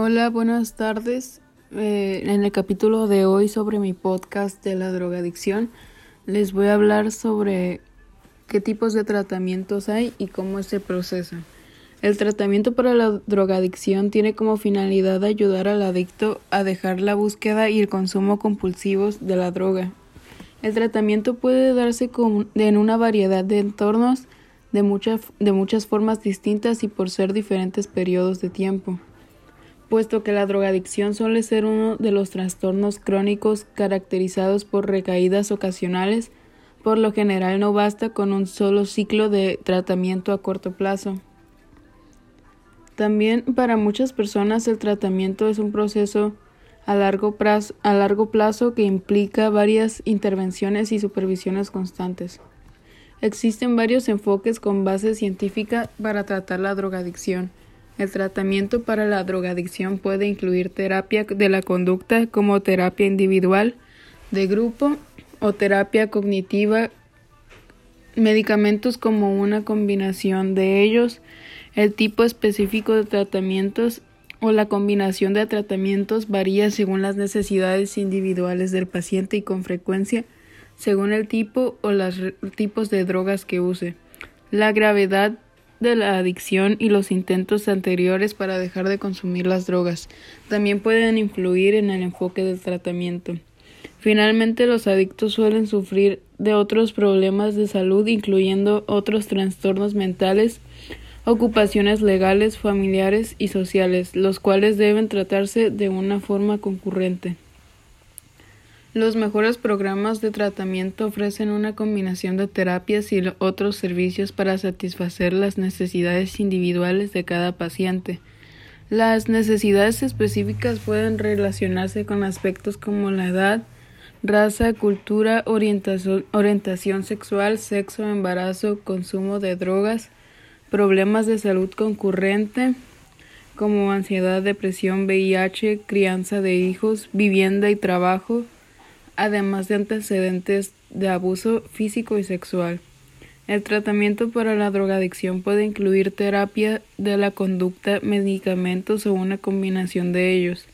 Hola, buenas tardes. Eh, en el capítulo de hoy sobre mi podcast de la drogadicción, les voy a hablar sobre qué tipos de tratamientos hay y cómo se procesan. El tratamiento para la drogadicción tiene como finalidad ayudar al adicto a dejar la búsqueda y el consumo compulsivos de la droga. El tratamiento puede darse en una variedad de entornos de, de muchas formas distintas y por ser diferentes periodos de tiempo, puesto que la drogadicción suele ser uno de los trastornos crónicos caracterizados por recaídas ocasionales, por lo general no basta con un solo ciclo de tratamiento a corto plazo. También para muchas personas el tratamiento es un proceso a largo, plazo, que implica varias intervenciones y supervisiones constantes. Existen varios enfoques con base científica para tratar la drogadicción. El tratamiento para la drogadicción puede incluir terapia de la conducta como terapia individual, de grupo o terapia cognitiva, medicamentos como una combinación de ellos, el tipo específico de tratamientos o la combinación de tratamientos varía según las necesidades individuales del paciente y con frecuencia según el tipo o los tipos de drogas que use. La gravedad de la adicción y los intentos anteriores para dejar de consumir las drogas también pueden influir en el enfoque del tratamiento. Finalmente, los adictos suelen sufrir de otros problemas de salud, incluyendo otros trastornos mentales ocupaciones legales, familiares y sociales, los cuales deben tratarse de una forma concurrente. Los mejores programas de tratamiento ofrecen una combinación de terapias y otros servicios para satisfacer las necesidades individuales de cada paciente. Las necesidades específicas pueden relacionarse con aspectos como la edad, raza, cultura, orientación, sexual, sexo, embarazo, consumo de drogas, problemas de salud concurrente como ansiedad, depresión, VIH, crianza de hijos, vivienda y trabajo, además de antecedentes de abuso físico y sexual. El tratamiento para la drogadicción puede incluir terapia de la conducta, medicamentos o una combinación de ellos.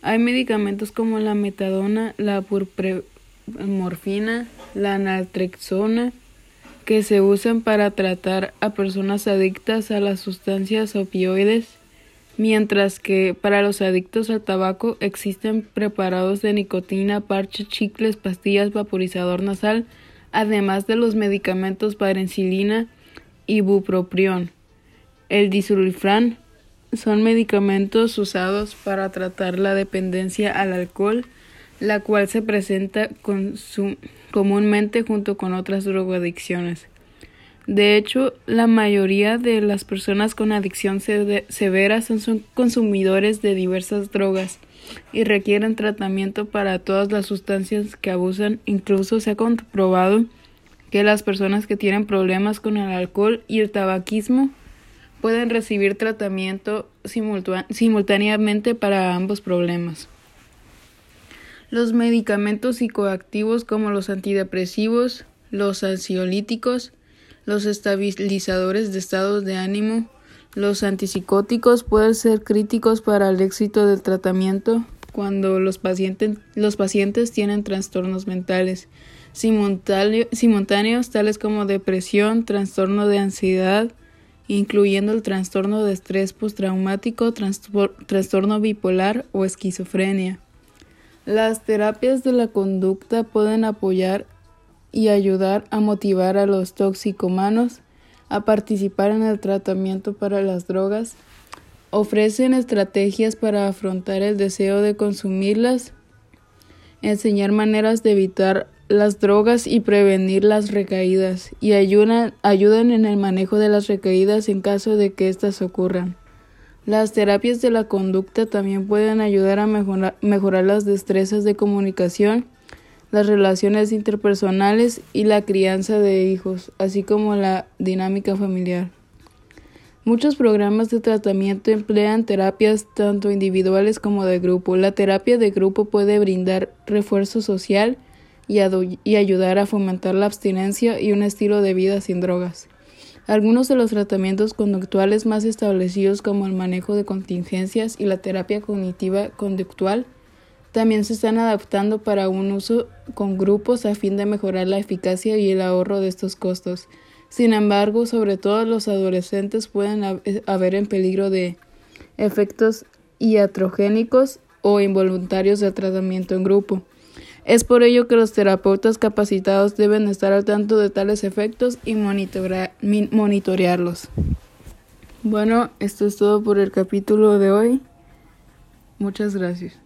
Hay medicamentos como la metadona, la morfina, la naltrexona, que se usan para tratar a personas adictas a las sustancias opioides, mientras que para los adictos al tabaco existen preparados de nicotina, parches, chicles, pastillas, vaporizador nasal, además de los medicamentos para insulina y bupropión. El disulfran son medicamentos usados para tratar la dependencia al alcohol, la cual se presenta comúnmente junto con otras drogadicciones. De hecho, la mayoría de las personas con adicción severa son, consumidores de diversas drogas y requieren tratamiento para todas las sustancias que abusan. Incluso se ha comprobado que las personas que tienen problemas con el alcohol y el tabaquismo pueden recibir tratamiento simultáneamente para ambos problemas. Los medicamentos psicoactivos como los antidepresivos, los ansiolíticos, los estabilizadores de estados de ánimo, los antipsicóticos pueden ser críticos para el éxito del tratamiento cuando los pacientes, tienen trastornos mentales simultáneos tales como depresión, trastorno de ansiedad, incluyendo el trastorno de estrés postraumático, trastorno bipolar o esquizofrenia. Las terapias de la conducta pueden apoyar y ayudar a motivar a los toxicomanos a participar en el tratamiento para las drogas. Ofrecen estrategias para afrontar el deseo de consumirlas, enseñar maneras de evitar las drogas y prevenir las recaídas, y ayudan, ayudan en el manejo de las recaídas en caso de que éstas ocurran. Las terapias de la conducta también pueden ayudar a mejorar, las destrezas de comunicación, las relaciones interpersonales y la crianza de hijos, así como la dinámica familiar. Muchos programas de tratamiento emplean terapias tanto individuales como de grupo. La terapia de grupo puede brindar refuerzo social y, y ayudar a fomentar la abstinencia y un estilo de vida sin drogas. Algunos de los tratamientos conductuales más establecidos como el manejo de contingencias y la terapia cognitiva conductual también se están adaptando para un uso con grupos a fin de mejorar la eficacia y el ahorro de estos costos. Sin embargo, sobre todo los adolescentes pueden haber en peligro de efectos iatrogénicos o involuntarios de tratamiento en grupo. Es por ello que los terapeutas capacitados deben estar al tanto de tales efectos y monitorearlos. Bueno, esto es todo por el capítulo de hoy. Muchas gracias.